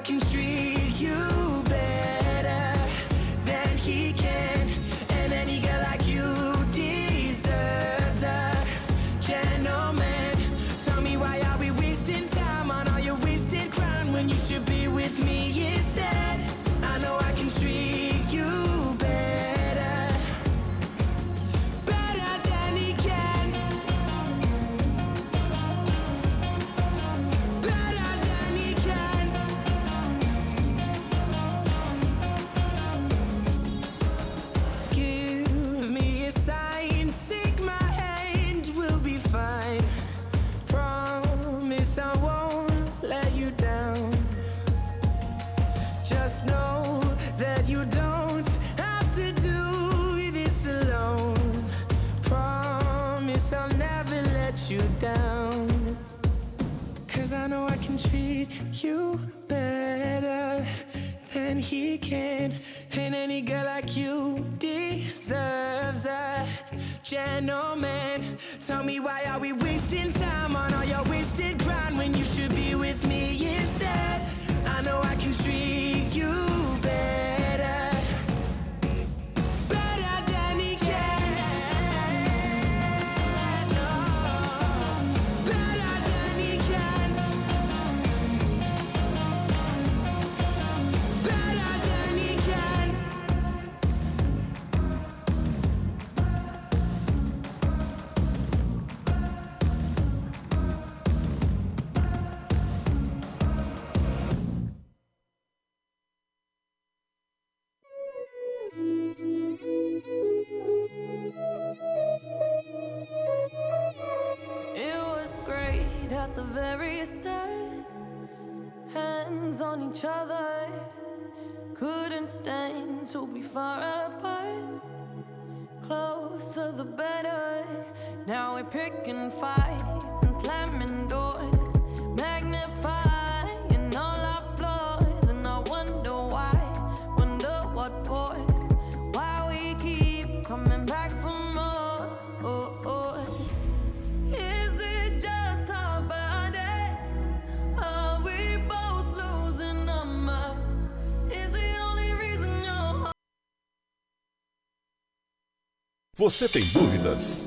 I can treat picking fights and slamming doors. Magnifying all our flaws. And I wonder why. Wonder what for. Why we keep coming back for more. Oh, oh. Is it just our bodies? Are we both losing our minds? Is the only reason you're Você tem dúvidas?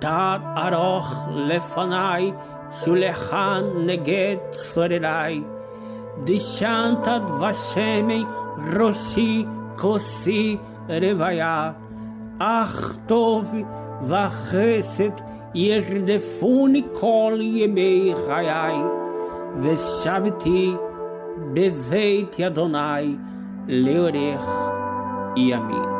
תת ארוך לפניי, שולחן נגד צורריי. דשנת דבשמי ראשי כוסי רוויה. אך טוב וחסד ירדפוני כל ימי חיי, ושבתי בבית אדוני לאורך ימים.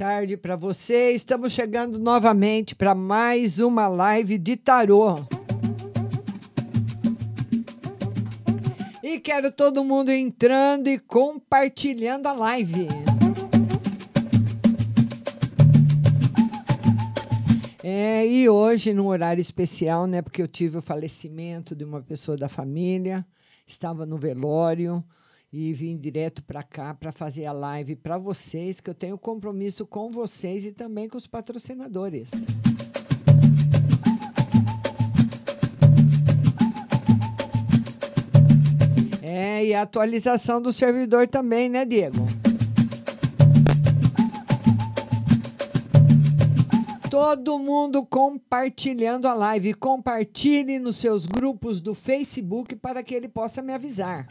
Tarde para você. Estamos chegando novamente para mais uma live de tarô. E quero todo mundo entrando e compartilhando a live. É, e hoje, num horário especial, né? Porque eu tive o falecimento de uma pessoa da família, estava no velório e vim direto para cá para fazer a live para vocês, que eu tenho compromisso com vocês e também com os patrocinadores. É, e a atualização do servidor também, né, Diego? Todo mundo compartilhando a live. Compartilhe nos seus grupos do Facebook para que ele possa me avisar.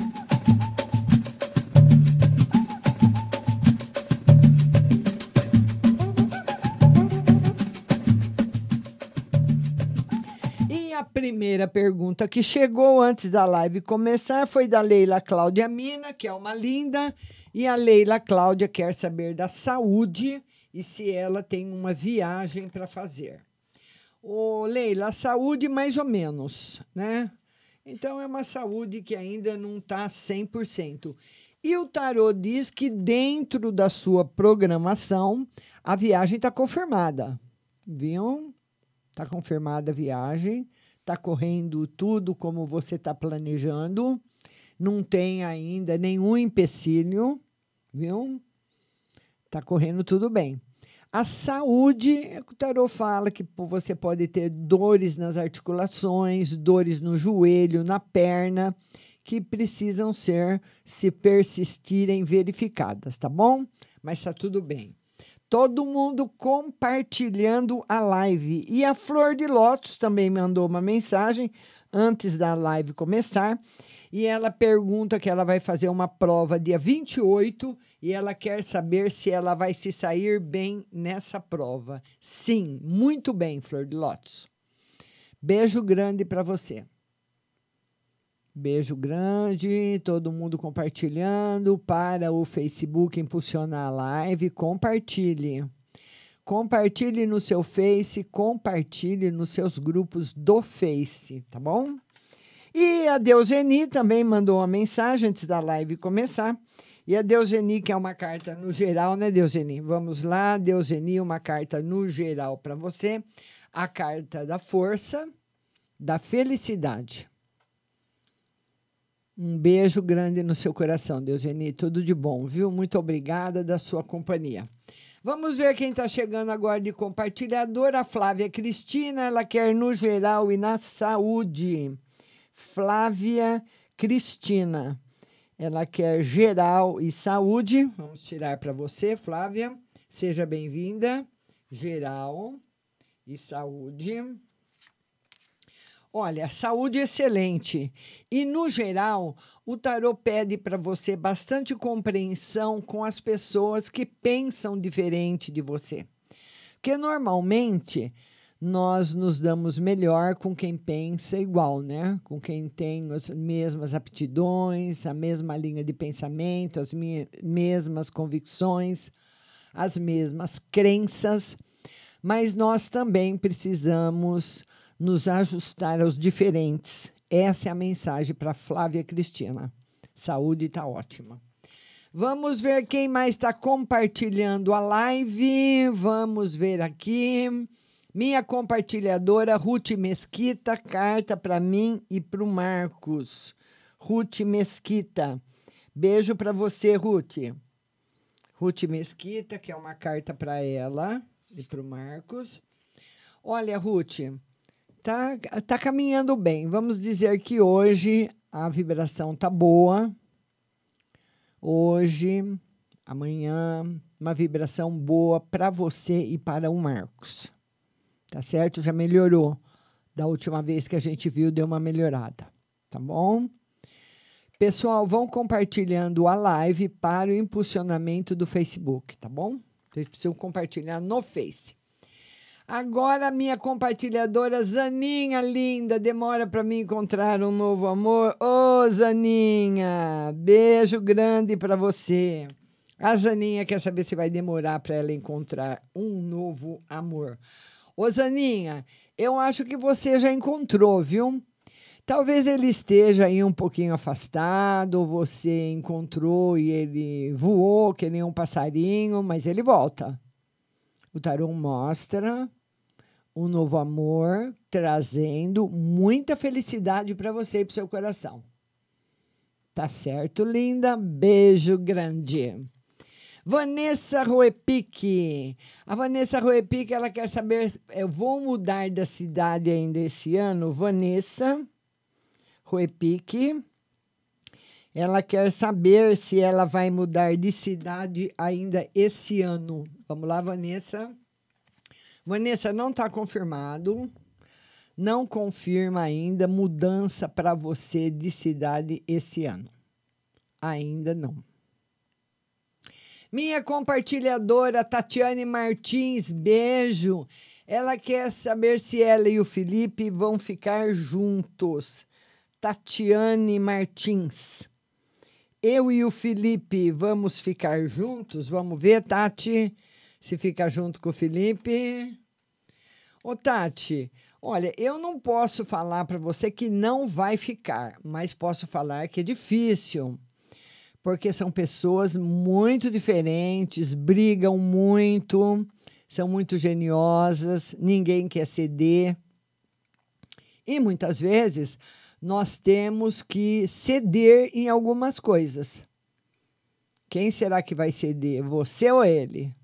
A primeira pergunta que chegou antes da live começar foi da Leila Cláudia Mina, que é uma linda, e a Leila Cláudia quer saber da saúde e se ela tem uma viagem para fazer. Ô, Leila, a saúde mais ou menos, né? Então é uma saúde que ainda não está 100%. E o tarô diz que dentro da sua programação a viagem está confirmada. Viu? Está confirmada a viagem, está correndo tudo como você está planejando, não tem ainda nenhum empecilho, viu? Está correndo tudo bem. A saúde, o tarô fala que você pode ter dores nas articulações, dores no joelho, na perna, que precisam ser, se persistirem, verificadas, tá bom? Mas está tudo bem todo mundo compartilhando a live. E a Flor de Lótus também mandou uma mensagem antes da live começar. E ela pergunta que ela vai fazer uma prova dia 28 e ela quer saber se ela vai se sair bem nessa prova. Sim, muito bem, Flor de Lótus. Beijo grande para você. Beijo grande, todo mundo compartilhando para o Facebook impulsionar a live. Compartilhe. Compartilhe no seu Face, compartilhe nos seus grupos do Face, tá bom? E a Deuseni também mandou uma mensagem antes da live começar. E a Deuseni, que é uma carta no geral, né, Deuseni? Vamos lá, Deuseni, uma carta no geral para você. A carta da força, da felicidade. Um beijo grande no seu coração, Deuseni. Tudo de bom, viu? Muito obrigada da sua companhia. Vamos ver quem está chegando agora de compartilhador. A Flávia Cristina, ela quer no geral e na saúde. Flávia Cristina, ela quer geral e saúde. Vamos tirar para você, Flávia. Seja bem-vinda. Geral e saúde. Olha, saúde excelente. E, no geral, o tarô pede para você bastante compreensão com as pessoas que pensam diferente de você. Porque, normalmente, nós nos damos melhor com quem pensa igual, né? Com quem tem as mesmas aptidões, a mesma linha de pensamento, as mesmas convicções, as mesmas crenças. Mas nós também precisamos nos ajustar aos diferentes. Essa é a mensagem para Flávia Cristina. Saúde está ótima. Vamos ver quem mais está compartilhando a live. Vamos ver aqui. Minha compartilhadora Ruth Mesquita, carta para mim e para o Marcos. Ruth Mesquita. Beijo para você, Ruth. Ruth Mesquita, que é uma carta para ela e para o Marcos. Olha, Ruth, tá, tá caminhando bem. Vamos dizer que hoje a vibração tá boa. Hoje, amanhã, uma vibração boa para você e para o Marcos. Tá certo? Já melhorou. Da última vez que a gente viu, deu uma melhorada. Tá bom? Pessoal, vão compartilhando a live para o impulsionamento do Facebook, tá bom? Vocês precisam compartilhar no Face. Agora, minha compartilhadora Zaninha linda, demora para me encontrar um novo amor. Ô, oh, Zaninha, beijo grande para você. A Zaninha quer saber se vai demorar para ela encontrar um novo amor. Ô, Zaninha, eu acho que você já encontrou, viu? Talvez ele esteja aí um pouquinho afastado, você encontrou e ele voou que nem um passarinho, mas ele volta. O tarô mostra um novo amor trazendo muita felicidade para você e para seu coração. Tá certo, linda? Beijo grande. Vanessa Roepic. A Vanessa Roepic, ela quer saber, eu vou mudar da cidade ainda esse ano? Vanessa Ruepique. Ela quer saber se ela vai mudar de cidade ainda esse ano. Vamos lá, Vanessa. Vanessa, não está confirmado. Não confirma ainda mudança para você de cidade esse ano. Ainda não. Minha compartilhadora Tatiane Martins, beijo. Ela quer saber se ela e o Felipe vão ficar juntos. Tatiane Martins. Eu e o Felipe vamos ficar juntos? Vamos ver, Tati, se fica junto com o Felipe. Ô, Tati, olha, eu não posso falar para você que não vai ficar, mas posso falar que é difícil, porque são pessoas muito diferentes, brigam muito, são muito geniosas, ninguém quer ceder. E muitas vezes nós temos que ceder em algumas coisas. Quem será que vai ceder? Você ou ele?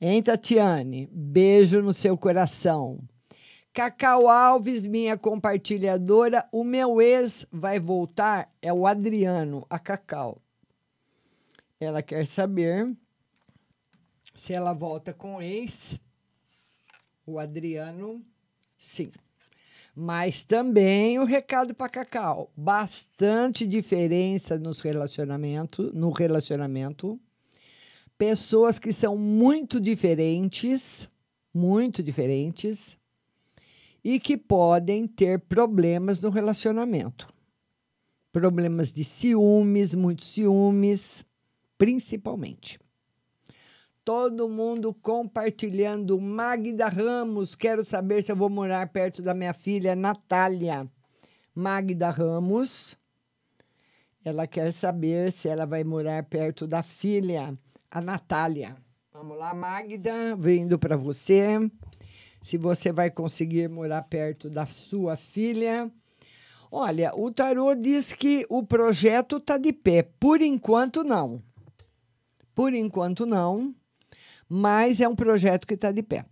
Hein, Tatiane? Beijo no seu coração. Cacau Alves, minha compartilhadora, o meu ex vai voltar? É o Adriano, a Cacau. Ela quer saber se ela volta com o ex. O Adriano, sim. Mas também o recado para Cacau, bastante diferença nos relacionamento, no relacionamento. Pessoas que são muito diferentes, muito diferentes e que podem ter problemas no relacionamento. Problemas de ciúmes, muitos ciúmes, principalmente todo mundo compartilhando. Magda Ramos, quero saber se eu vou morar perto da minha filha Natália. Magda Ramos, ela quer saber se ela vai morar perto da filha, a Natália. Vamos lá, Magda, vindo para você. Se você vai conseguir morar perto da sua filha. Olha, o tarô diz que o projeto está de pé. Por enquanto, não. Por enquanto, não mas é um projeto que está de pé.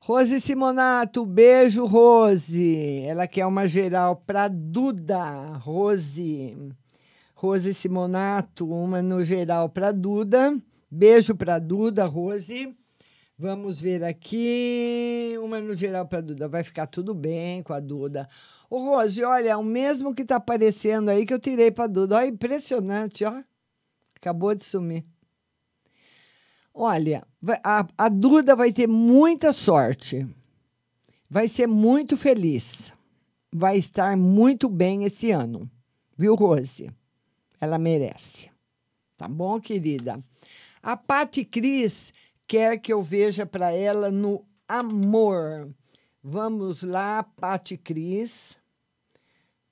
Rose Simonato, beijo, Rose. Ela quer uma geral para Duda, Rose. Rose Simonato, uma no geral para Duda. Beijo para Duda, Rose. Vamos ver aqui. Uma no geral para Duda. Vai ficar tudo bem com a Duda. Ô, Rose, olha, é o mesmo que está aparecendo aí que eu tirei para Duda. Olha, impressionante, ó. Acabou de sumir. Olha, a, a Duda vai ter muita sorte. Vai ser muito feliz. Vai estar muito bem esse ano. Viu, Rose? Ela merece. Tá bom, querida? A Pati Cris quer que eu veja para ela no amor. Vamos lá, Pati Cris.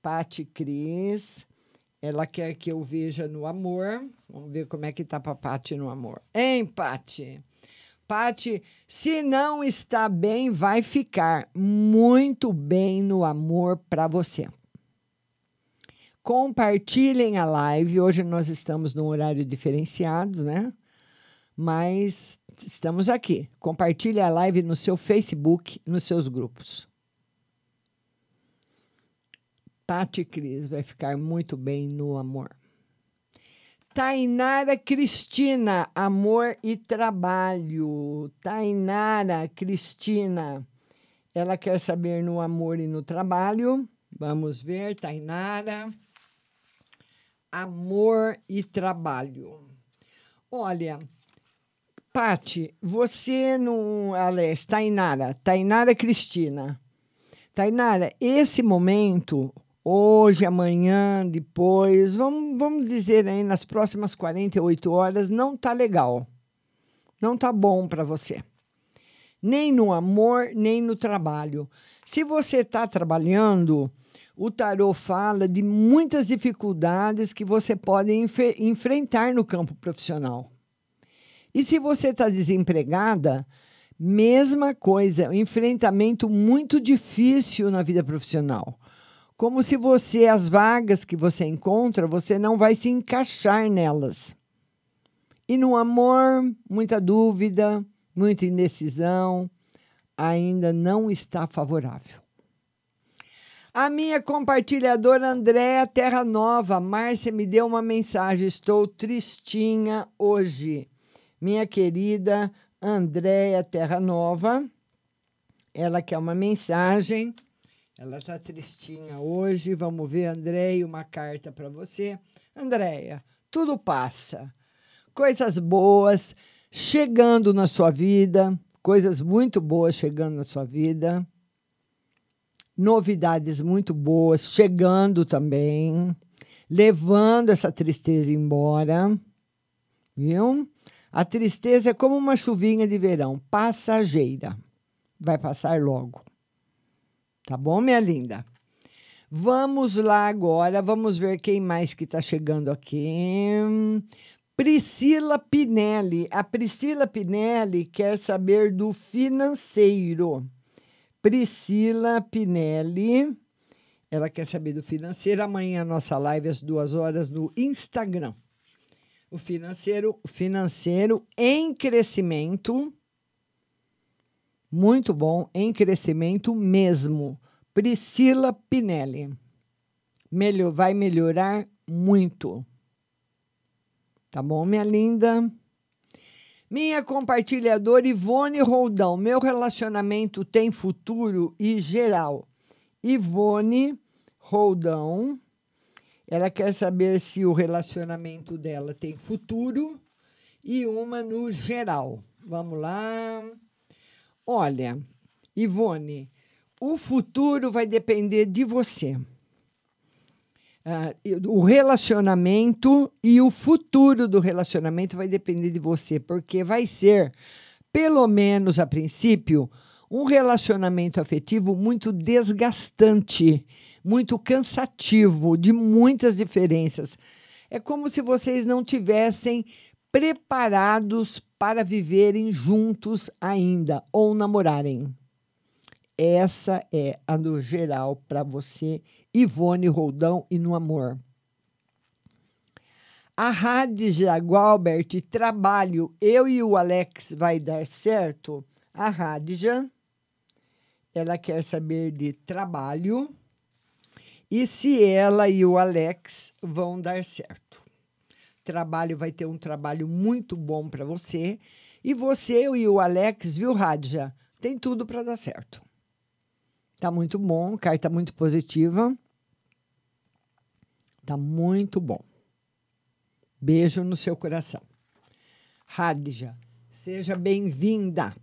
Pati Cris. Ela quer que eu veja no amor. Vamos ver como é que tá para Pati no amor. Hein, Pati? Pati, se não está bem, vai ficar muito bem no amor para você. Compartilhem a live. Hoje nós estamos num horário diferenciado, né? Mas estamos aqui. Compartilhe a live no seu Facebook, nos seus grupos. Tati Cris vai ficar muito bem no amor. Tainara Cristina, amor e trabalho. Tainara Cristina, ela quer saber no amor e no trabalho. Vamos ver, Tainara. Amor e trabalho. Olha, Pati, você não. Aliás, Tainara, Tainara Cristina. Tainara, esse momento hoje, amanhã, depois, vamos, vamos dizer aí nas próximas 48 horas, não tá legal. Não tá bom para você. Nem no amor, nem no trabalho. Se você está trabalhando, o tarô fala de muitas dificuldades que você pode enf enfrentar no campo profissional. E se você está desempregada, mesma coisa, um enfrentamento muito difícil na vida profissional como se você, as vagas que você encontra, você não vai se encaixar nelas. E no amor, muita dúvida, muita indecisão, ainda não está favorável. A minha compartilhadora Andréa Terra Nova, Márcia, me deu uma mensagem. Estou tristinha hoje. Minha querida Andréa Terra Nova, ela quer uma mensagem ela está tristinha hoje. Vamos ver, Andréia, uma carta para você. Andréia, tudo passa. Coisas boas chegando na sua vida, coisas muito boas chegando na sua vida. Novidades muito boas chegando também, levando essa tristeza embora. Viu? A tristeza é como uma chuvinha de verão, passageira. Vai passar logo. Tá bom, minha linda? Vamos lá agora, vamos ver quem mais que está chegando aqui. Priscila Pinelli. A Priscila Pinelli quer saber do financeiro. Priscila Pinelli. Ela quer saber do financeiro. Amanhã a nossa live às duas horas no Instagram. O financeiro, financeiro em crescimento muito bom, em crescimento mesmo. Priscila Pinelli. Melhor, vai melhorar muito. Tá bom, minha linda? Minha compartilhadora Ivone Roldão. Meu relacionamento tem futuro e geral. Ivone Roldão. Ela quer saber se o relacionamento dela tem futuro e uma no geral. Vamos lá. Olha, Ivone, o futuro vai depender de você. Uh, o relacionamento e o futuro do relacionamento vai depender de você, porque vai ser, pelo menos a princípio, um relacionamento afetivo muito desgastante, muito cansativo, de muitas diferenças. É como se vocês não tivessem preparados para viverem juntos ainda ou namorarem. Essa é a do geral para você, Ivone Roldão e no amor. A Radija Gualbert, trabalho, eu e o Alex vai dar certo? A Radija, ela quer saber de trabalho e se ela e o Alex vão dar certo trabalho vai ter um trabalho muito bom para você. E você e o Alex, viu, Radja? Tem tudo para dar certo. Tá muito bom, carta muito positiva. Tá muito bom. Beijo no seu coração. Radja, seja bem-vinda.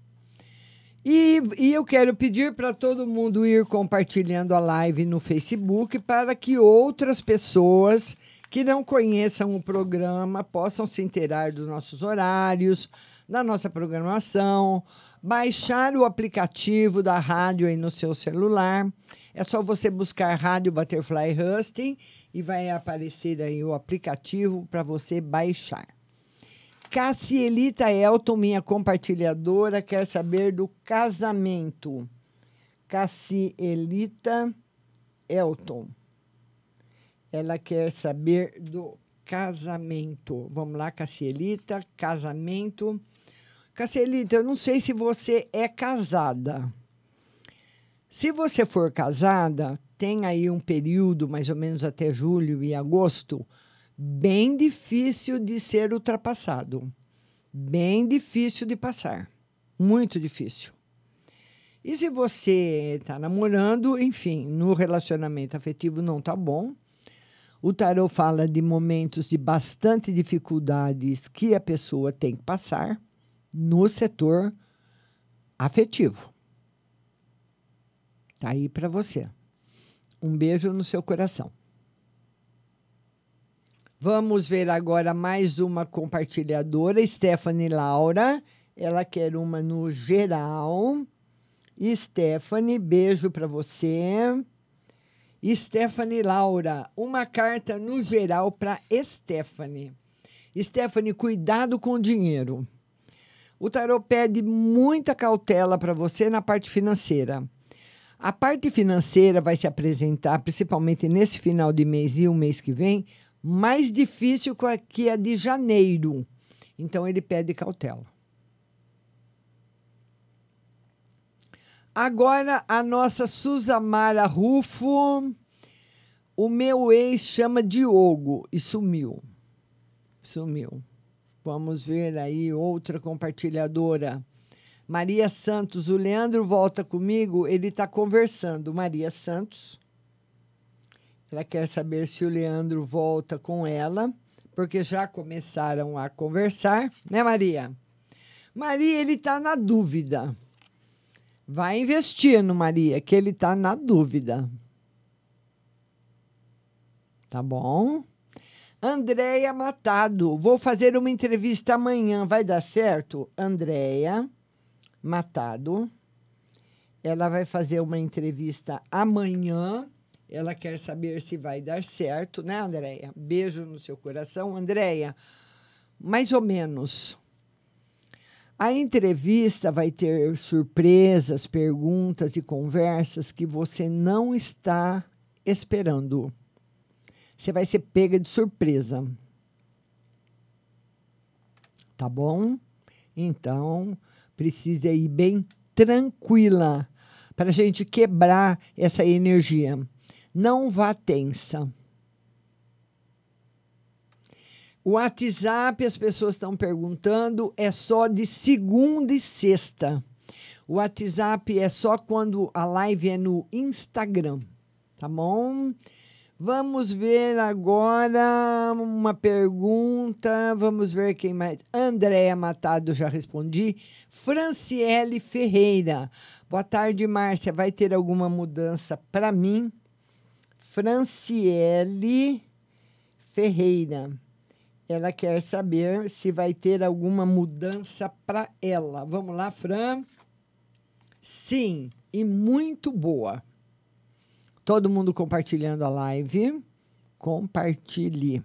E, e, eu quero pedir para todo mundo ir compartilhando a live no Facebook para que outras pessoas que não conheçam o programa possam se inteirar dos nossos horários, da nossa programação, baixar o aplicativo da rádio aí no seu celular. É só você buscar Rádio Butterfly Husting e vai aparecer aí o aplicativo para você baixar. Cassielita Elton, minha compartilhadora, quer saber do casamento. Cassielita Elton. Ela quer saber do casamento. Vamos lá, Cassielita, casamento. Cassielita, eu não sei se você é casada. Se você for casada, tem aí um período, mais ou menos até julho e agosto, bem difícil de ser ultrapassado. Bem difícil de passar. Muito difícil. E se você está namorando, enfim, no relacionamento afetivo não está bom. O tarot fala de momentos de bastante dificuldades que a pessoa tem que passar no setor afetivo. Tá aí para você. Um beijo no seu coração. Vamos ver agora mais uma compartilhadora, Stephanie Laura. Ela quer uma no geral. Stephanie, beijo para você. Stephanie Laura, uma carta no geral para Stephanie. Stephanie, cuidado com o dinheiro. O tarot pede muita cautela para você na parte financeira. A parte financeira vai se apresentar, principalmente nesse final de mês e o mês que vem, mais difícil que a de janeiro. Então, ele pede cautela. Agora, a nossa Suzamara Rufo. O meu ex chama Diogo e sumiu. Sumiu. Vamos ver aí outra compartilhadora. Maria Santos, o Leandro volta comigo, ele está conversando. Maria Santos. Ela quer saber se o Leandro volta com ela, porque já começaram a conversar, né, Maria? Maria, ele está na dúvida. Vai investindo, Maria, que ele está na dúvida. Tá bom? Andréia Matado. Vou fazer uma entrevista amanhã. Vai dar certo? Andréia Matado. Ela vai fazer uma entrevista amanhã. Ela quer saber se vai dar certo, né, Andréia? Beijo no seu coração. Andréia, mais ou menos. A entrevista vai ter surpresas, perguntas e conversas que você não está esperando. Você vai ser pega de surpresa. Tá bom? Então, precisa ir bem tranquila para a gente quebrar essa energia. Não vá tensa. O WhatsApp, as pessoas estão perguntando, é só de segunda e sexta. O WhatsApp é só quando a live é no Instagram, tá bom? Vamos ver agora uma pergunta. Vamos ver quem mais. Andréa Matado, já respondi. Franciele Ferreira. Boa tarde, Márcia. Vai ter alguma mudança para mim? Franciele Ferreira. Ela quer saber se vai ter alguma mudança para ela. Vamos lá, Fran? Sim, e muito boa. Todo mundo compartilhando a live. Compartilhe.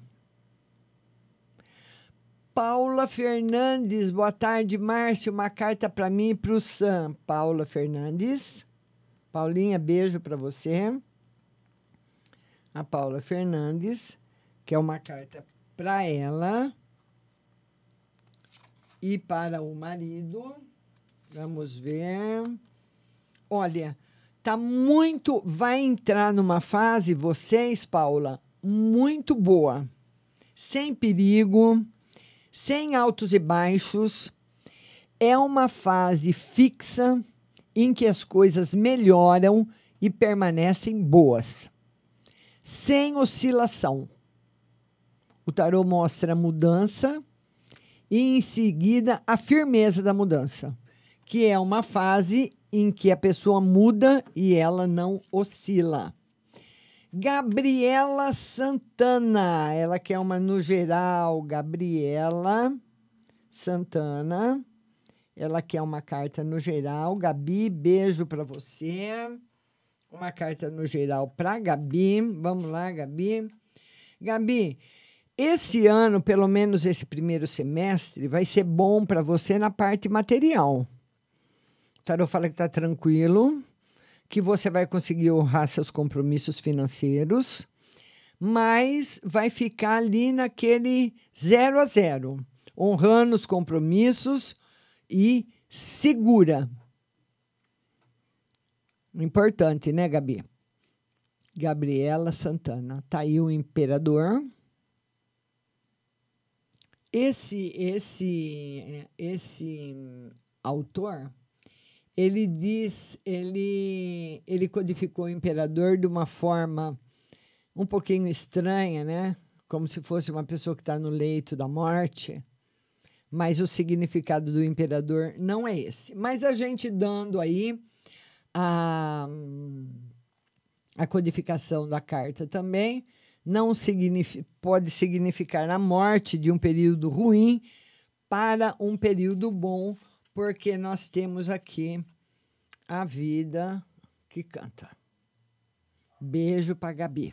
Paula Fernandes, boa tarde, Márcio. Uma carta para mim e para o Sam. Paula Fernandes. Paulinha, beijo para você. A Paula Fernandes, que é uma carta para ela e para o marido. Vamos ver. Olha, tá muito. Vai entrar numa fase, vocês, Paula, muito boa. Sem perigo, sem altos e baixos. É uma fase fixa em que as coisas melhoram e permanecem boas, sem oscilação. O tarô mostra a mudança e, em seguida, a firmeza da mudança, que é uma fase em que a pessoa muda e ela não oscila. Gabriela Santana, ela quer uma no geral. Gabriela Santana, ela quer uma carta no geral. Gabi, beijo para você. Uma carta no geral para Gabi. Vamos lá, Gabi. Gabi, esse ano, pelo menos esse primeiro semestre, vai ser bom para você na parte material. O tarot fala que está tranquilo, que você vai conseguir honrar seus compromissos financeiros, mas vai ficar ali naquele zero a zero, honrando os compromissos e segura. Importante, né, Gabi? Gabriela Santana. Tá aí o imperador. Esse esse esse autor, ele diz, ele ele codificou o imperador de uma forma um pouquinho estranha, né? Como se fosse uma pessoa que está no leito da morte. Mas o significado do imperador não é esse. Mas a gente dando aí a, a codificação da carta também não significa, pode significar a morte de um período ruim para um período bom, porque nós temos aqui a vida que canta. Beijo para Gabi.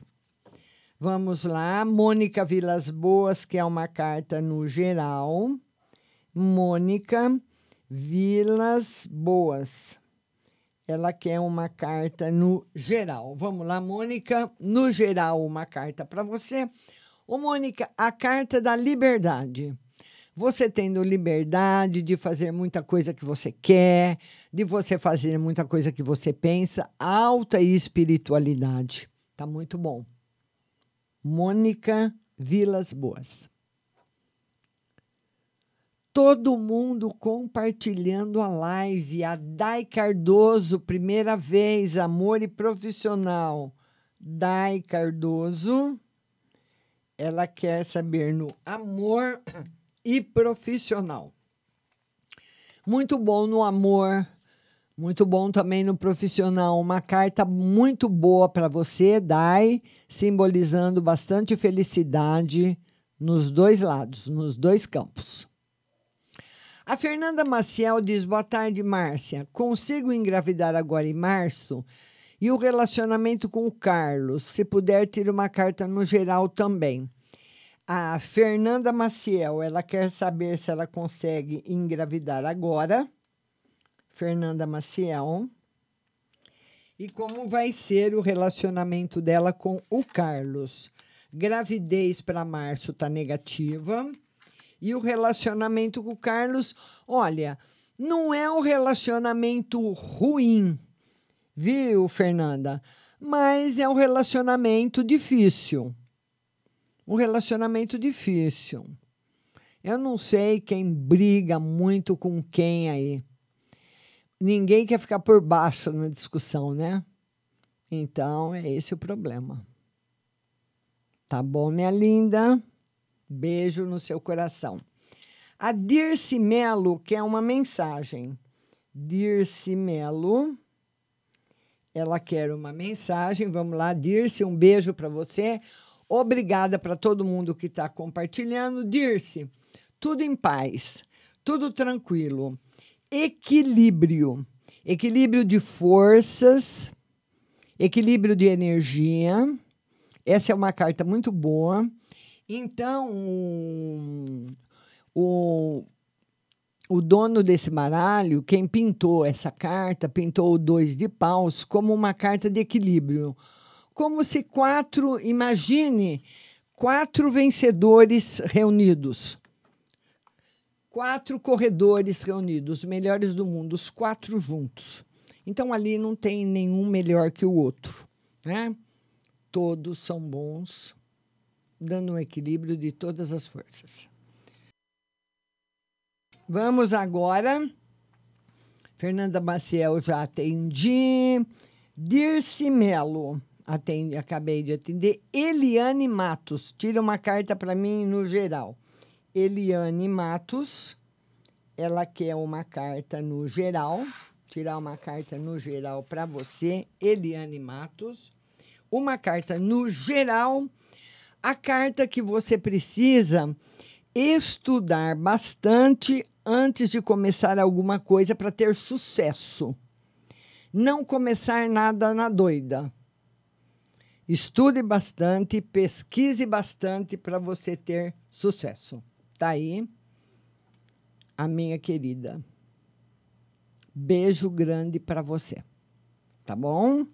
Vamos lá, Mônica Vilas Boas, que é uma carta no geral. Mônica Vilas Boas. Ela quer uma carta no geral. Vamos lá, Mônica. No geral, uma carta para você. Ô, Mônica, a carta da liberdade. Você tendo liberdade de fazer muita coisa que você quer, de você fazer muita coisa que você pensa, alta espiritualidade. Tá muito bom. Mônica Vilas Boas todo mundo compartilhando a live. A Dai Cardoso, primeira vez, amor e profissional. Dai Cardoso, ela quer saber no amor e profissional. Muito bom no amor, muito bom também no profissional. Uma carta muito boa para você, Dai, simbolizando bastante felicidade nos dois lados, nos dois campos. A Fernanda Maciel diz: Boa tarde, Márcia. Consigo engravidar agora em março? E o relacionamento com o Carlos? Se puder, tira uma carta no geral também. A Fernanda Maciel, ela quer saber se ela consegue engravidar agora. Fernanda Maciel. E como vai ser o relacionamento dela com o Carlos? Gravidez para março está negativa. E o relacionamento com o Carlos, olha, não é um relacionamento ruim, viu, Fernanda? Mas é um relacionamento difícil. Um relacionamento difícil. Eu não sei quem briga muito com quem aí. Ninguém quer ficar por baixo na discussão, né? Então, é esse o problema. Tá bom, minha linda? Beijo no seu coração. A Dirce Melo quer uma mensagem. Dirce Melo, ela quer uma mensagem. Vamos lá, Dirce, um beijo para você. Obrigada para todo mundo que está compartilhando. Dirce, tudo em paz, tudo tranquilo. Equilíbrio. Equilíbrio de forças, equilíbrio de energia. Essa é uma carta muito boa. Então, o, o dono desse baralho, quem pintou essa carta, pintou o dois de paus como uma carta de equilíbrio. Como se quatro, imagine, quatro vencedores reunidos. Quatro corredores reunidos, os melhores do mundo, os quatro juntos. Então ali não tem nenhum melhor que o outro, né? Todos são bons dando um equilíbrio de todas as forças. Vamos agora. Fernanda Maciel já atendi. Dirce Melo, atendi, acabei de atender. Eliane Matos, tira uma carta para mim no geral. Eliane Matos, ela quer uma carta no geral. Tirar uma carta no geral para você, Eliane Matos. Uma carta no geral a carta que você precisa estudar bastante antes de começar alguma coisa para ter sucesso. Não começar nada na doida. Estude bastante, pesquise bastante para você ter sucesso. Tá aí a minha querida. Beijo grande para você. Tá bom?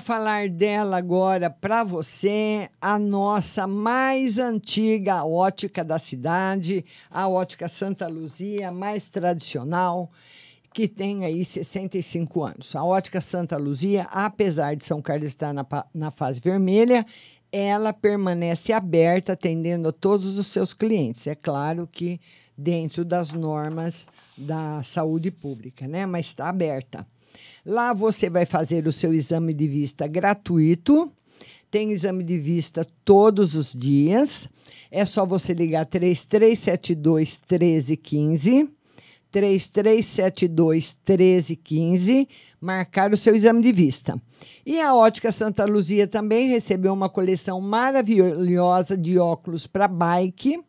Falar dela agora para você, a nossa mais antiga ótica da cidade, a ótica Santa Luzia, mais tradicional, que tem aí 65 anos. A ótica Santa Luzia, apesar de São Carlos estar na, na fase vermelha, ela permanece aberta, atendendo a todos os seus clientes. É claro que dentro das normas da saúde pública, né? Mas está aberta. Lá você vai fazer o seu exame de vista gratuito. Tem exame de vista todos os dias. É só você ligar 3372 1315. 3372 1315, marcar o seu exame de vista. E a Ótica Santa Luzia também recebeu uma coleção maravilhosa de óculos para bike.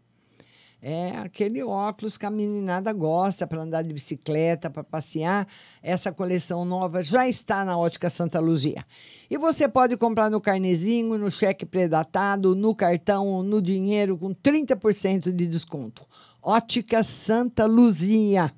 É aquele óculos que a meninada gosta para andar de bicicleta, para passear. Essa coleção nova já está na Ótica Santa Luzia. E você pode comprar no carnezinho, no cheque predatado, no cartão, no dinheiro, com 30% de desconto. Ótica Santa Luzia.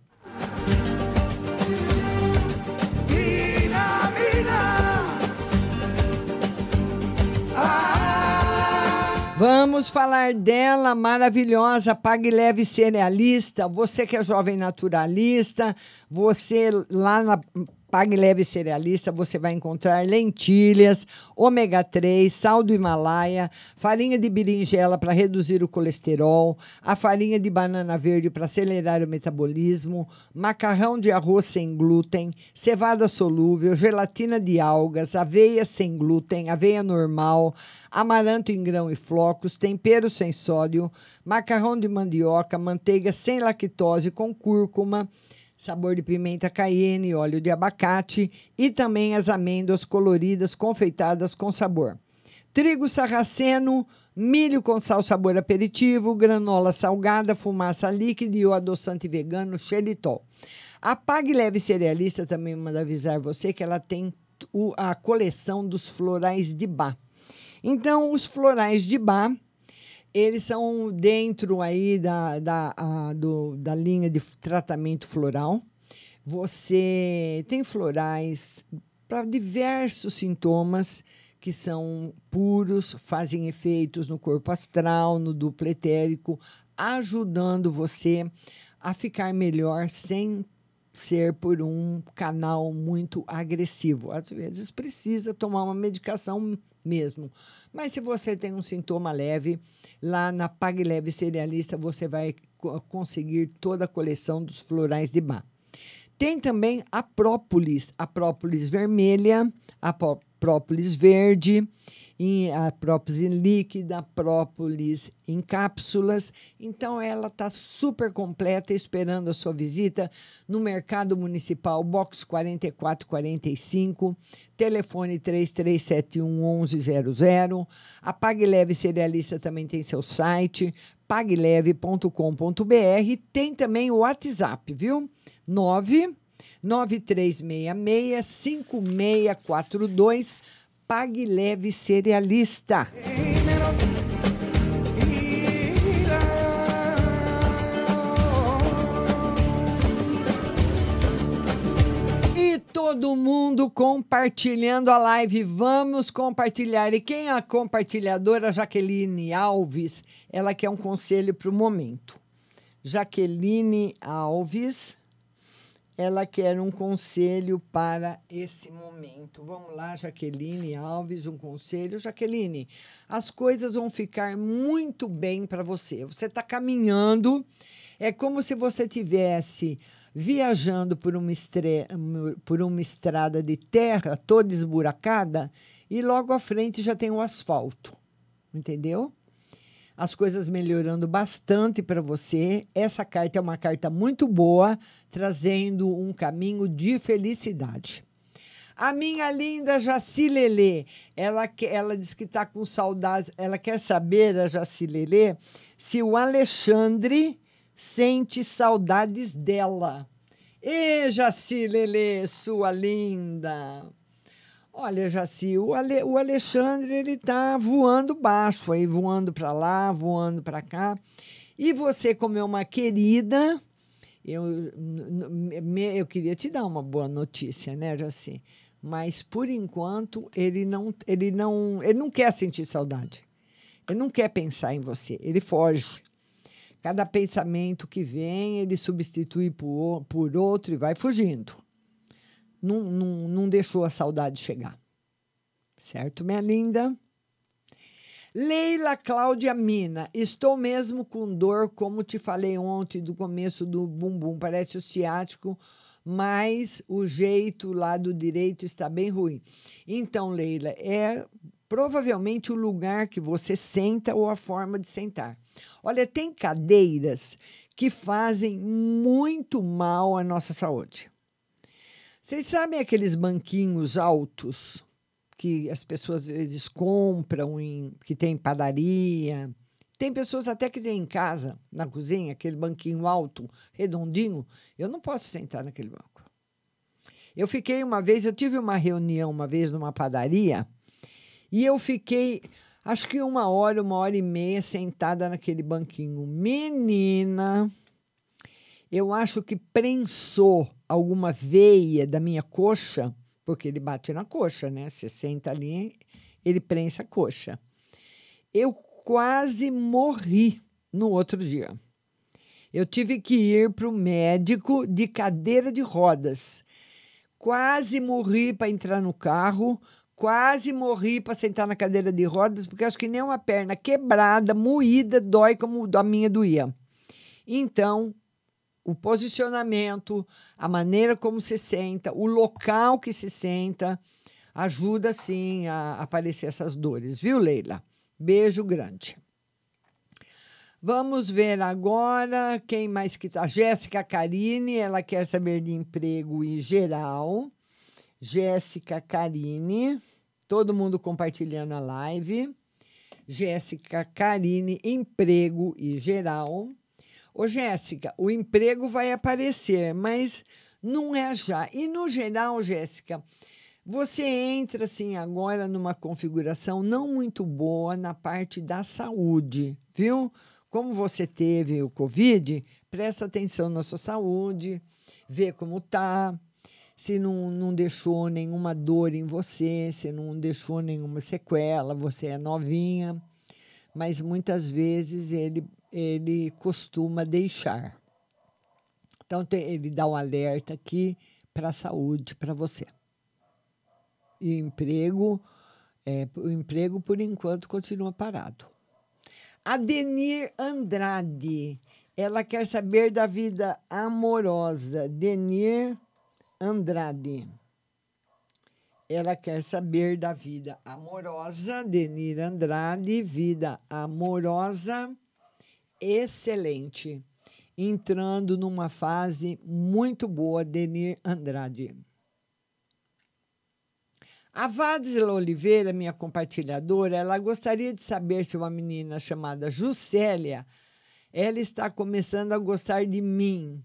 Vamos falar dela, maravilhosa, Pague Leve Cerealista. Você que é jovem naturalista, você lá na Pague Leve Cerealista, você vai encontrar lentilhas, ômega 3, sal do Himalaia, farinha de berinjela para reduzir o colesterol, a farinha de banana verde para acelerar o metabolismo, macarrão de arroz sem glúten, cevada solúvel, gelatina de algas, aveia sem glúten, aveia normal, amaranto em grão e flocos, tempero sem sódio, macarrão de mandioca, manteiga sem lactose com cúrcuma, sabor de pimenta cayenne, óleo de abacate e também as amêndoas coloridas confeitadas com sabor. Trigo sarraceno, milho com sal sabor aperitivo, granola salgada, fumaça líquida e o adoçante vegano xeritol. A Pag Leve Cerealista também manda avisar você que ela tem a coleção dos florais de Bá. Então, os florais de Bá, eles são dentro aí da, da, a- do- da linha de tratamento floral. Você tem florais para diversos sintomas que são puros, fazem efeitos no corpo astral, no duplo etérico, ajudando você a ficar melhor sem ser por um canal muito agressivo. Às vezes precisa tomar uma medicação mesmo. Mas se você tem um sintoma leve, lá na Pag Leve Cerealista você vai co- conseguir toda a coleção dos florais de Bach. Tem também a própolis, a própolis vermelha, a pró- própolis verde, e a própolis em líquida, própolis em cápsulas. Então, ela está super completa, esperando a sua visita no Mercado Municipal, box 4445, telefone 3371 1100. A Pague Leve Cerealista também tem seu site, pagleve.com.br. Tem também o WhatsApp, viu? 9 9366 5642 Pague Leve Cerealista. E todo mundo compartilhando a live. Vamos compartilhar. E quem é a compartilhadora? Jaqueline Alves. Ela quer um conselho para o momento. Jaqueline Alves. Ela quer um conselho para esse momento. Vamos lá, Jaqueline Alves, um conselho. Jaqueline, as coisas vão ficar muito bem para você. Você está caminhando, é como se você tivesse viajando por uma, estre... por uma estrada de terra toda esburacada e logo à frente já tem o asfalto. Entendeu? As coisas melhorando bastante para você. Essa carta é uma carta muito boa, trazendo um caminho de felicidade. A minha linda Jaci Lelê, ela, ela diz que está com saudades, ela quer saber, a Jaci Lelê, se o Alexandre sente saudades dela. Ê, Jaci Lelê, sua linda! Olha, Jaci, o, Ale, o Alexandre ele tá voando baixo aí, voando para lá, voando para cá. E você, como é uma querida, eu, me- eu queria te dar uma boa notícia, né, Jaci? mas por enquanto ele não, ele não, ele não quer sentir saudade. Ele não quer pensar em você, ele foge. Cada pensamento que vem, ele substitui por, por outro e vai fugindo. Não, não, não deixou a saudade chegar. Certo, minha linda? Leila Cláudia Mina, estou mesmo com dor, como te falei ontem, do começo do bumbum. Parece o ciático, mas o jeito lá do direito está bem ruim. Então, Leila, é provavelmente o lugar que você senta ou a forma de sentar. Olha, tem cadeiras que fazem muito mal à nossa saúde. Vocês sabem aqueles banquinhos altos que as pessoas às vezes compram, em, que tem padaria. Tem pessoas até que têm em casa, na cozinha, aquele banquinho alto, redondinho. Eu não posso sentar naquele banco. Eu fiquei uma vez, eu tive uma reunião uma vez numa padaria e eu fiquei, acho que uma hora, uma hora e meia sentada naquele banquinho. Menina, eu acho que prensou alguma veia da minha coxa porque ele bate na coxa, né? Você senta ali, ele prensa a coxa. Eu quase morri no outro dia. Eu tive que ir para o médico de cadeira de rodas. Quase morri para entrar no carro, quase morri para sentar na cadeira de rodas, porque acho que nem uma perna quebrada, moída, dói como a minha doía. Então, o posicionamento, a maneira como se senta, o local que se senta, ajuda sim a aparecer essas dores, viu, Leila? Beijo grande. Vamos ver agora quem mais que tá. Jéssica Carine, ela quer saber de emprego e geral. Jéssica Carine, todo mundo compartilhando a live. Jéssica Carine, emprego e geral. Ô, Jéssica, o emprego vai aparecer, mas não é já. E no geral, Jéssica, você entra assim agora numa configuração não muito boa na parte da saúde, viu? Como você teve o Covid, presta atenção na sua saúde, vê como tá, se não, não deixou nenhuma dor em você, se não deixou nenhuma sequela, você é novinha, mas muitas vezes ele ele costuma deixar. Então, ele dá um alerta aqui para a saúde, para você. E emprego, é, o emprego, por enquanto, continua parado. Adenir Andrade, ela quer saber da vida amorosa. Denir Andrade. Ela quer saber da vida amorosa. Denir Andrade, vida amorosa excelente, entrando numa fase muito boa, Denir Andrade. A Vadzila Oliveira, minha compartilhadora, ela gostaria de saber se uma menina chamada Juscelia, ela está começando a gostar de mim.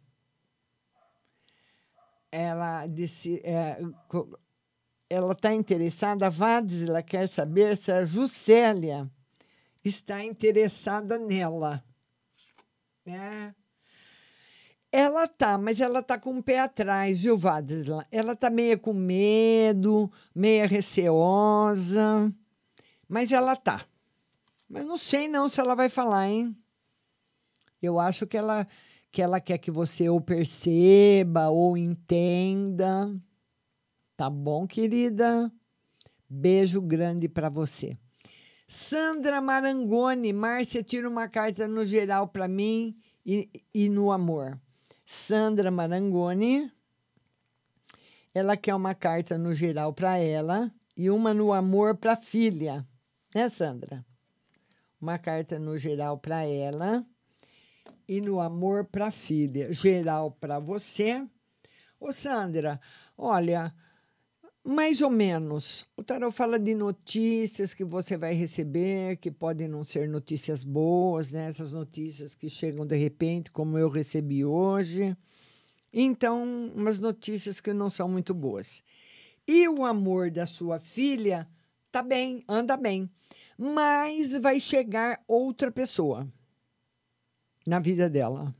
Ela disse, é, ela está interessada, a Vadzila quer saber se a Juscelia está interessada nela né? Ela tá, mas ela tá com o pé atrás, viu, Vadisla? Ela tá meio com medo, meio receosa, mas ela tá. Mas não sei não se ela vai falar, hein? Eu acho que ela que ela quer que você ou perceba ou entenda. Tá bom, querida? Beijo grande para você. Sandra Marangoni, Márcia, tira uma carta no geral para mim e, e no amor. Sandra Marangoni, ela quer uma carta no geral para ela e uma no amor para filha, né, Sandra? Uma carta no geral para ela e no amor para filha. Geral para você. Ô, Sandra, olha, mais ou menos. O tarot fala de notícias que você vai receber, que podem não ser notícias boas, né? Essas notícias que chegam de repente, como eu recebi hoje. Então, umas notícias que não são muito boas. E o amor da sua filha tá bem, anda bem, mas vai chegar outra pessoa na vida dela.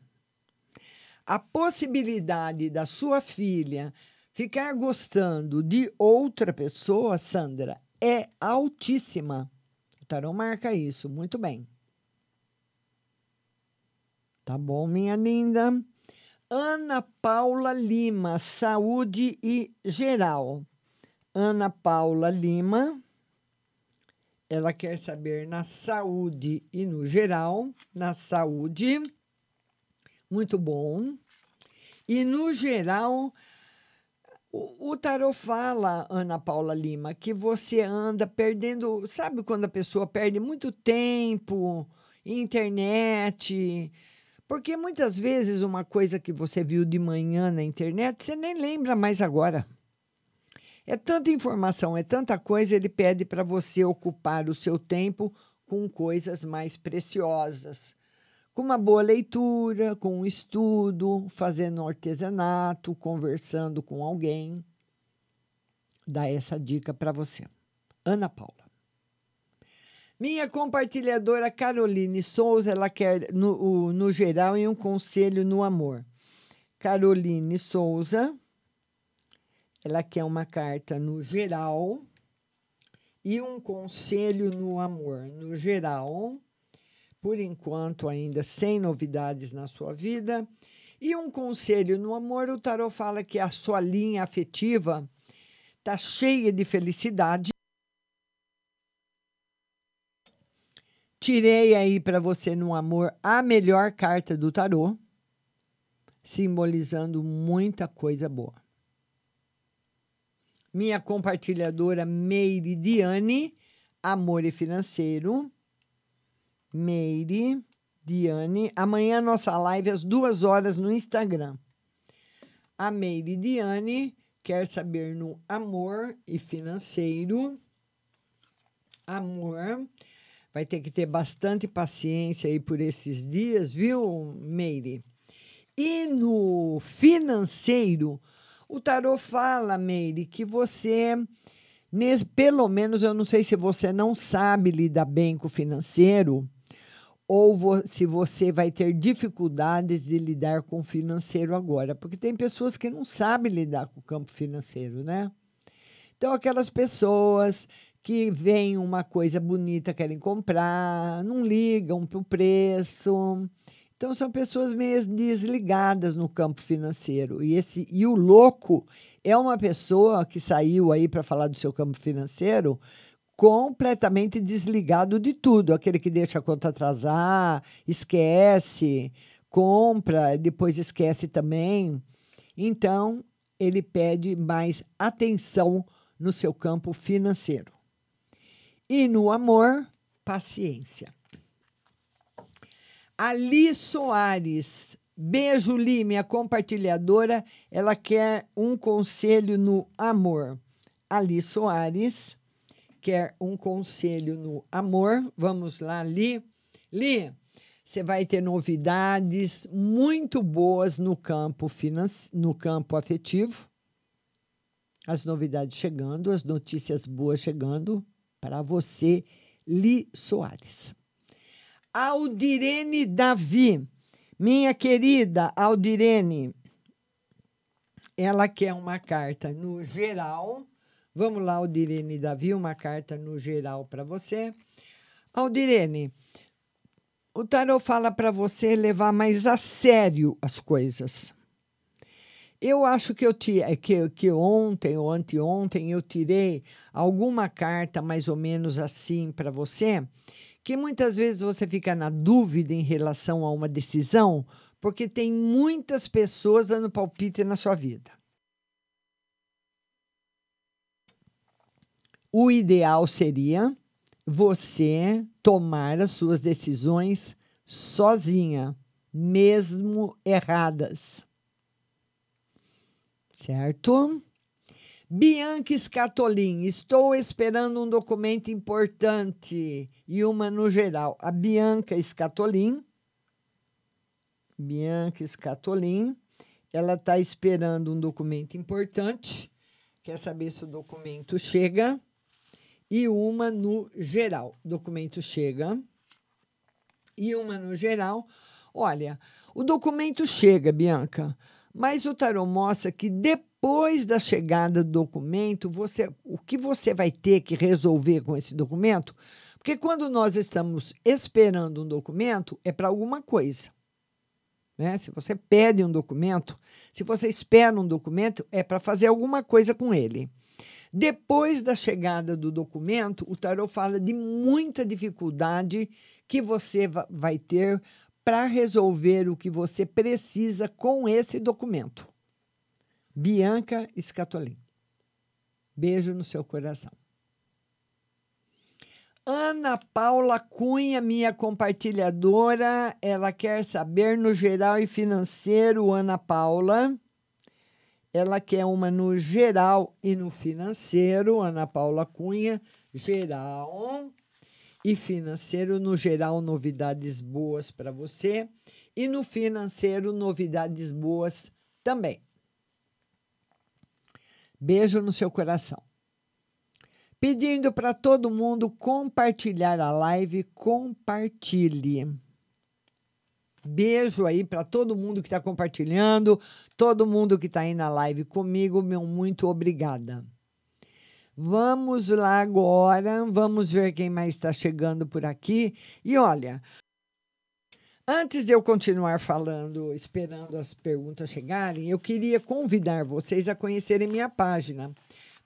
A possibilidade da sua filha Ficar gostando de outra pessoa, Sandra, é altíssima. O tarô marca isso. Muito bem. Tá bom, minha linda. Ana Paula Lima, saúde e geral. Ana Paula Lima, ela quer saber na saúde e no geral. Na saúde, muito bom. E no geral, o, o tarot fala, Ana Paula Lima, que você anda perdendo. Sabe quando a pessoa perde muito tempo, internet? Porque muitas vezes uma coisa que você viu de manhã na internet, você nem lembra mais agora. É tanta informação, é tanta coisa, ele pede para você ocupar o seu tempo com coisas mais preciosas. Com uma boa leitura, com um estudo, fazendo artesanato, conversando com alguém. Dá essa dica para você. Ana Paula. Minha compartilhadora Caroline Souza, ela quer, no, no geral, e um conselho no amor. Caroline Souza, ela quer uma carta no geral e um conselho no amor no geral. Por enquanto, ainda sem novidades na sua vida. E um conselho no amor, o tarot fala que a sua linha afetiva está cheia de felicidade. Tirei aí para você no amor a melhor carta do tarô, simbolizando muita coisa boa. Minha compartilhadora Meire Diane, Amor e Financeiro. Meire Diane. Amanhã nossa live às duas horas no Instagram. A Meire Diane quer saber no amor e financeiro. Amor vai ter que ter bastante paciência aí por esses dias, viu, Meire? E no financeiro, o tarô fala, Meire, que você, pelo menos eu não sei se você não sabe lidar bem com o financeiro, ou vo, se você vai ter dificuldades de lidar com o financeiro agora, porque tem pessoas que não sabem lidar com o campo financeiro, né? Então, aquelas pessoas que veem uma coisa bonita, querem comprar, não ligam para o preço. Então são pessoas meio desligadas no campo financeiro. E esse e o louco é uma pessoa que saiu aí para falar do seu campo financeiro completamente desligado de tudo, aquele que deixa a conta atrasar, esquece, compra, depois esquece também. Então, ele pede mais atenção no seu campo financeiro. E no amor, paciência. Ali Soares, beijo, Li, minha compartilhadora. Ela quer um conselho no amor. Ali Soares quer um conselho no amor. Vamos lá, Li. Li, você vai ter novidades muito boas no campo finance, no campo afetivo. As novidades chegando, as notícias boas chegando para você, Li Soares. Aldirene Davi, minha querida Aldirene, ela quer uma carta no geral. Vamos lá, Aldirene Davi, uma carta no geral para você. Aldirene, o tarot fala para você levar mais a sério as coisas. Eu acho que eu é que, que ontem ou anteontem eu tirei alguma carta mais ou menos assim para você, que muitas vezes você fica na dúvida em relação a uma decisão, porque tem muitas pessoas dando palpite na sua vida. O ideal seria você tomar as suas decisões sozinha, mesmo erradas certo? Bianca Scatolin, estou esperando um documento importante e uma no geral. A Bianca Scatolin, Bianca Scatolin, ela está esperando um documento importante, quer saber se o documento chega, e uma no geral. Documento chega, e uma no geral. Olha, o documento chega, Bianca Mas o tarô mostra que depois da chegada do documento, você, o que você vai ter que resolver com esse documento? Porque quando nós estamos esperando um documento, é para alguma coisa. Né? Se você pede um documento, se você espera um documento, é para fazer alguma coisa com ele. Depois da chegada do documento, o tarot fala de muita dificuldade que você vai ter para resolver o que você precisa com esse documento. Bianca Scatolin. Beijo no seu coração. Ana Paula Cunha, minha compartilhadora, ela quer saber no geral e financeiro, Ana Paula. Ela quer uma no geral e no financeiro, Ana Paula Cunha, geral e financeiro. No geral, novidades boas para você. E no financeiro, novidades boas também. Beijo no seu coração. Pedindo para todo mundo compartilhar a live, compartilhe. Beijo aí para todo mundo que está compartilhando, todo mundo que está aí na live comigo, meu muito obrigada. Vamos lá agora, vamos ver quem mais está chegando por aqui. E olha, antes de eu continuar falando, esperando as perguntas chegarem, eu queria convidar vocês a conhecerem minha página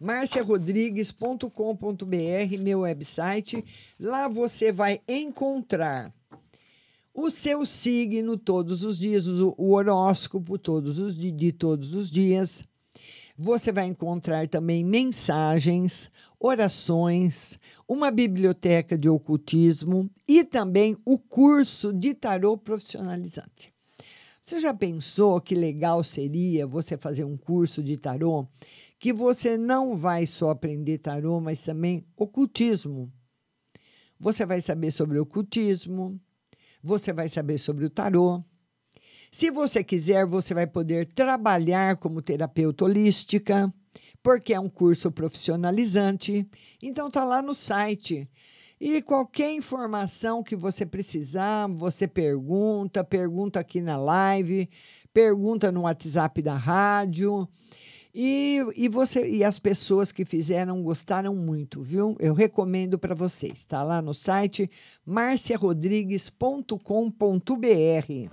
marciarodrigues.com.br, meu website. Lá você vai encontrar o seu signo todos os dias, o, horóscopo todos os de, de todos os dias. Você vai encontrar também mensagens, orações, uma biblioteca de ocultismo e também o curso de tarô profissionalizante. Você já pensou que legal seria você fazer um curso de tarô que você não vai só aprender tarô, mas também ocultismo? Você vai saber sobre ocultismo, você vai saber sobre o tarô. Se você quiser, você vai poder trabalhar como terapeuta holística, porque é um curso profissionalizante. Então tá lá no site. E qualquer informação que você precisar, você pergunta, pergunta aqui na live, pergunta no WhatsApp da rádio. E, e você e as pessoas que fizeram gostaram muito, viu? Eu recomendo para vocês. Está lá no site marciarodrigues.com.br.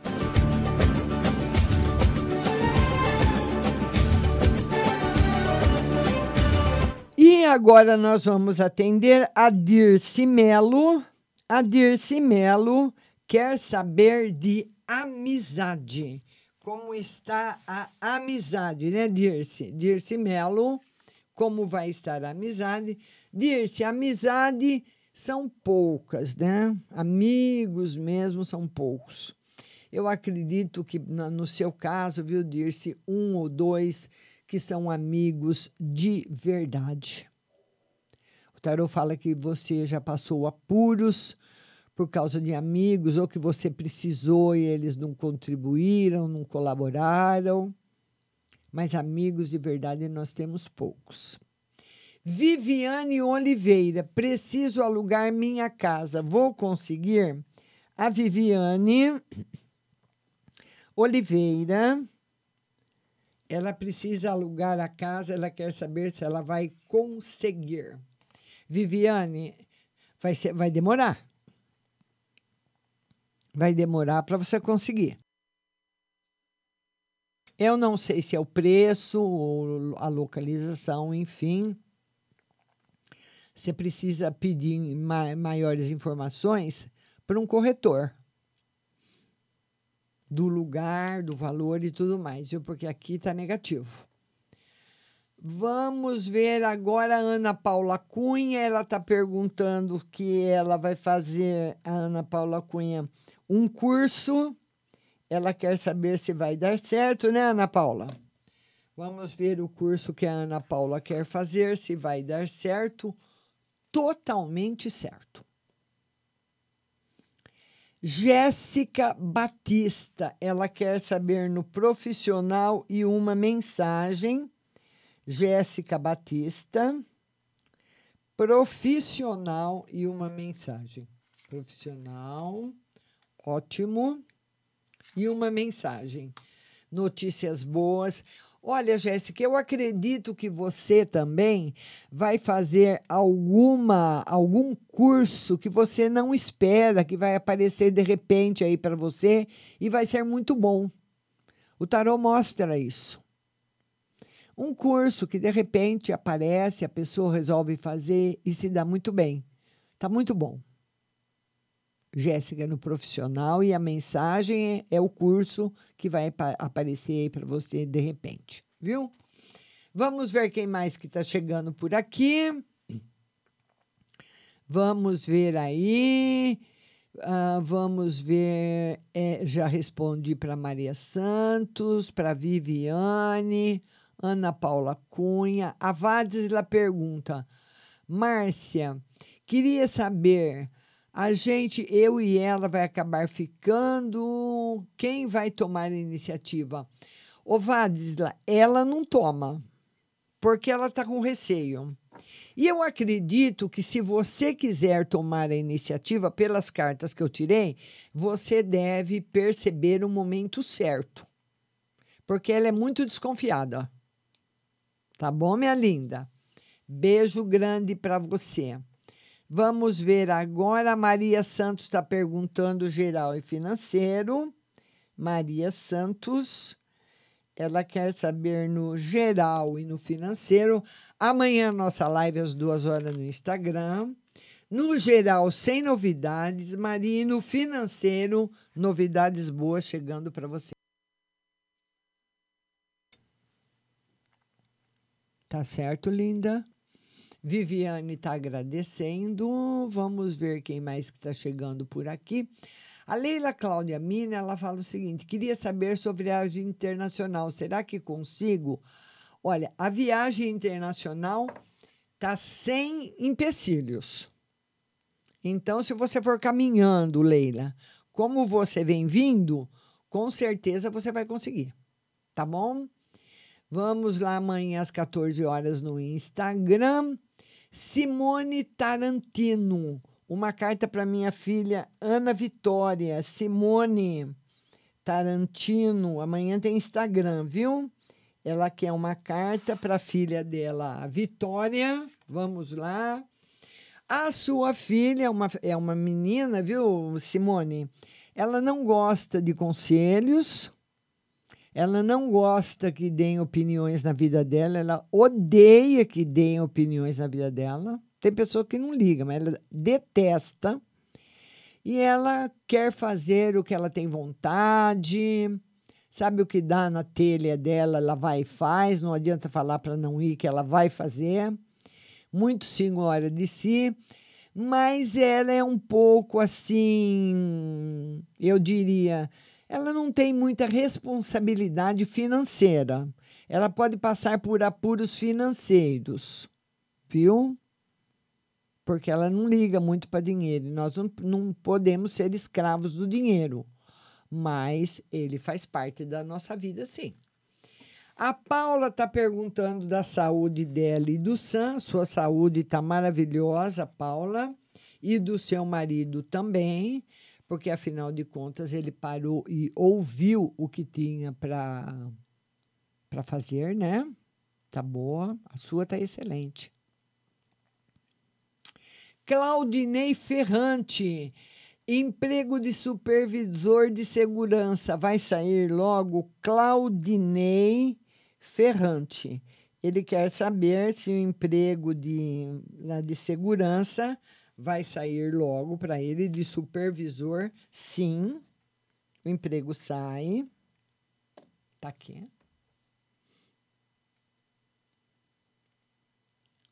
E agora nós vamos atender a Dirce Melo. A Dirce Melo quer saber de amizade como está a amizade, né, Dirce? Dirce Melo, como vai estar a amizade? Dirce, amizade são poucas, né? Amigos mesmo são poucos. Eu acredito que no seu caso, viu, Dirce, um ou dois que são amigos de verdade. O tarot fala que você já passou apuros, por causa de amigos ou que você precisou e eles não contribuíram, não colaboraram. Mas amigos de verdade nós temos poucos. Viviane Oliveira, preciso alugar minha casa. Vou conseguir? A Viviane Oliveira, ela precisa alugar a casa, ela quer saber se ela vai conseguir. Viviane, vai, ser, vai demorar vai demorar para você conseguir. Eu não sei se é o preço ou a localização, enfim. Você precisa pedir ma maiores informações para um corretor do lugar, do valor e tudo mais, viu? Porque aqui está negativo. Vamos ver agora a Ana Paula Cunha. Ela está perguntando que ela vai fazer, a Ana Paula Cunha, um curso. Ela quer saber se vai dar certo, né, Ana Paula? Vamos ver o curso que a Ana Paula quer fazer, se vai dar certo. Totalmente certo. Jéssica Batista, ela quer saber no profissional e uma mensagem. Jéssica Batista, profissional e uma mensagem. Profissional Ótimo. E uma mensagem. notícias boas. Olha, Jéssica, eu acredito que você também vai fazer alguma algum curso que você não espera, que vai aparecer de repente aí para você e vai ser muito bom. O tarô mostra isso. Um curso que de repente aparece, a pessoa resolve fazer e se dá muito bem. Tá muito bom. Jéssica no profissional e a mensagem é, é o curso que vai apa aparecer aí para você de repente, viu? Vamos ver quem mais que está chegando por aqui. Vamos ver aí. Uh, vamos ver. É, já respondi para Maria Santos, para Viviane, Ana Paula Cunha. A Vadisla pergunta: Márcia, queria saber a gente, eu e ela, vai acabar ficando. Quem vai tomar a iniciativa? Ô, Vadisla, ela não toma, porque ela está com receio. E eu acredito que se você quiser tomar a iniciativa, pelas cartas que eu tirei, você deve perceber o momento certo. Porque ela é muito desconfiada. Tá bom, minha linda? Beijo grande para você. Vamos ver agora. Maria Santos está perguntando geral e financeiro. Maria Santos. Ela quer saber no geral e no financeiro. Amanhã, nossa live às duas horas no Instagram. No geral, sem novidades. Maria, e no financeiro, novidades boas chegando para você. Tá certo, linda? Viviane está agradecendo. Vamos ver quem mais que está chegando por aqui. A Leila Cláudia Mina, ela fala o seguinte: queria saber sobre a viagem internacional. Será que consigo? Olha, a viagem internacional está sem empecilhos. Então, se você for caminhando, Leila, como você vem vindo, com certeza você vai conseguir. Tá bom? Vamos lá amanhã às 14 horas no Instagram. Simone Tarantino, uma carta para minha filha Ana Vitória. Simone Tarantino, amanhã tem Instagram, viu? Ela quer uma carta para a filha dela, Vitória. Vamos lá. A sua filha é uma, é uma menina, viu, Simone? Ela não gosta de conselhos ela não gosta que deem opiniões na vida dela, ela odeia que deem opiniões na vida dela. Tem pessoa que não liga, mas ela detesta. E ela quer fazer o que ela tem vontade, sabe o que dá na telha dela, ela vai e faz, não adianta falar para não ir, que ela vai fazer. Muito senhora de si, mas ela é um pouco assim, eu diria, ela não tem muita responsabilidade financeira. Ela pode passar por apuros financeiros, viu? Porque ela não liga muito para dinheiro. Nós não, não podemos ser escravos do dinheiro, mas ele faz parte da nossa vida, sim. A Paula está perguntando da saúde dela e do Sam. Sua saúde está maravilhosa, Paula, e do seu marido também porque afinal de contas ele parou e ouviu o que tinha para para fazer, né? Tá boa, a sua tá excelente. Claudinei Ferrante, emprego de supervisor de segurança vai sair logo. Claudinei Ferrante. Ele quer saber se o emprego de, de segurança vai sair logo para ele de supervisor. Sim, o emprego sai. Tá aqui.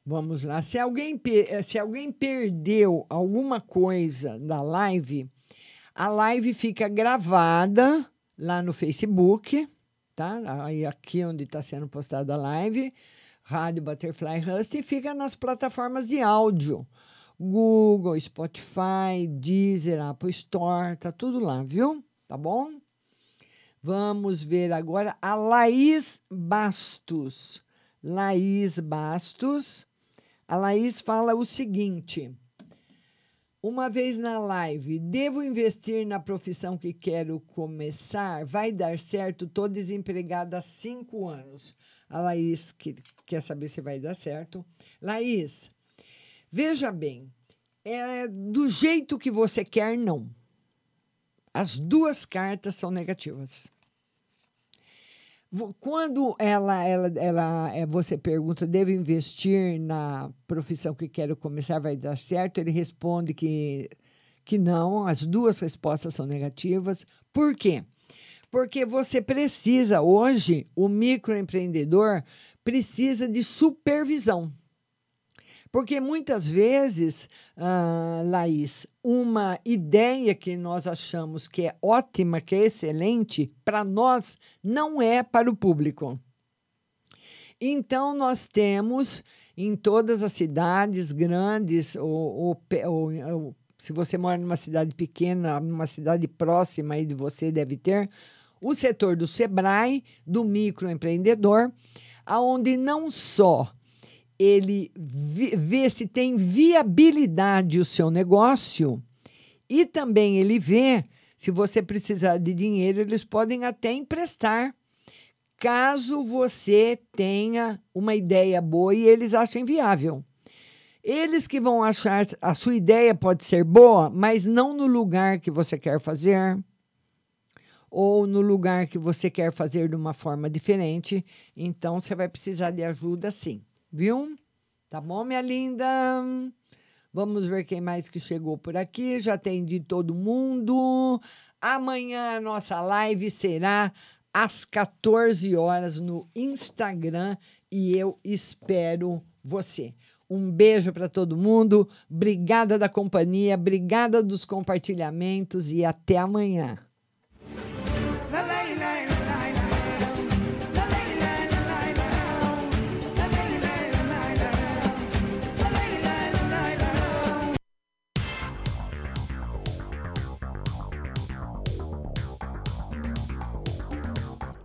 Vamos lá. Se alguém, se alguém perdeu alguma coisa da live, a live fica gravada lá no Facebook, tá? Aí aqui onde está sendo postada a live, Rádio Butterfly Rust, e fica nas plataformas de áudio. Google, Spotify, Deezer, Apple Store, tá tudo lá, viu? Tá bom? Vamos ver agora a Laís Bastos. Laís Bastos. A Laís fala o seguinte: Uma vez na live, devo investir na profissão que quero começar? Vai dar certo? Estou desempregada há cinco anos. A Laís que, quer saber se vai dar certo. Laís, veja bem, é do jeito que você quer, não. As duas cartas são negativas. Quando ela, ela, ela, é, você pergunta, devo investir na profissão que quero começar, vai dar certo? Ele responde que, que não, as duas respostas são negativas. Por quê? Porque você precisa, hoje, o microempreendedor precisa de supervisão. Porque muitas vezes, ah, Laís, uma ideia que nós achamos que é ótima, que é excelente, para nós não é para o público. Então, nós temos em todas as cidades grandes, ou, ou ou se você mora numa cidade pequena, numa cidade próxima aí de você, deve ter, o setor do Sebrae, do microempreendedor, aonde não só ele vê se tem viabilidade o seu negócio e também ele vê se você precisar de dinheiro, eles podem até emprestar. Caso você tenha uma ideia boa e eles achem viável. Eles que vão achar a sua ideia pode ser boa, mas não no lugar que você quer fazer ou no lugar que você quer fazer de uma forma diferente. Então você vai precisar de ajuda sim, viu? Tá bom, minha linda? Vamos ver quem mais que chegou por aqui. Já atendi todo mundo. Amanhã a nossa live será às 14 horas no Instagram e eu espero você. Um beijo para todo mundo. Obrigada da companhia, obrigada dos compartilhamentos e até amanhã.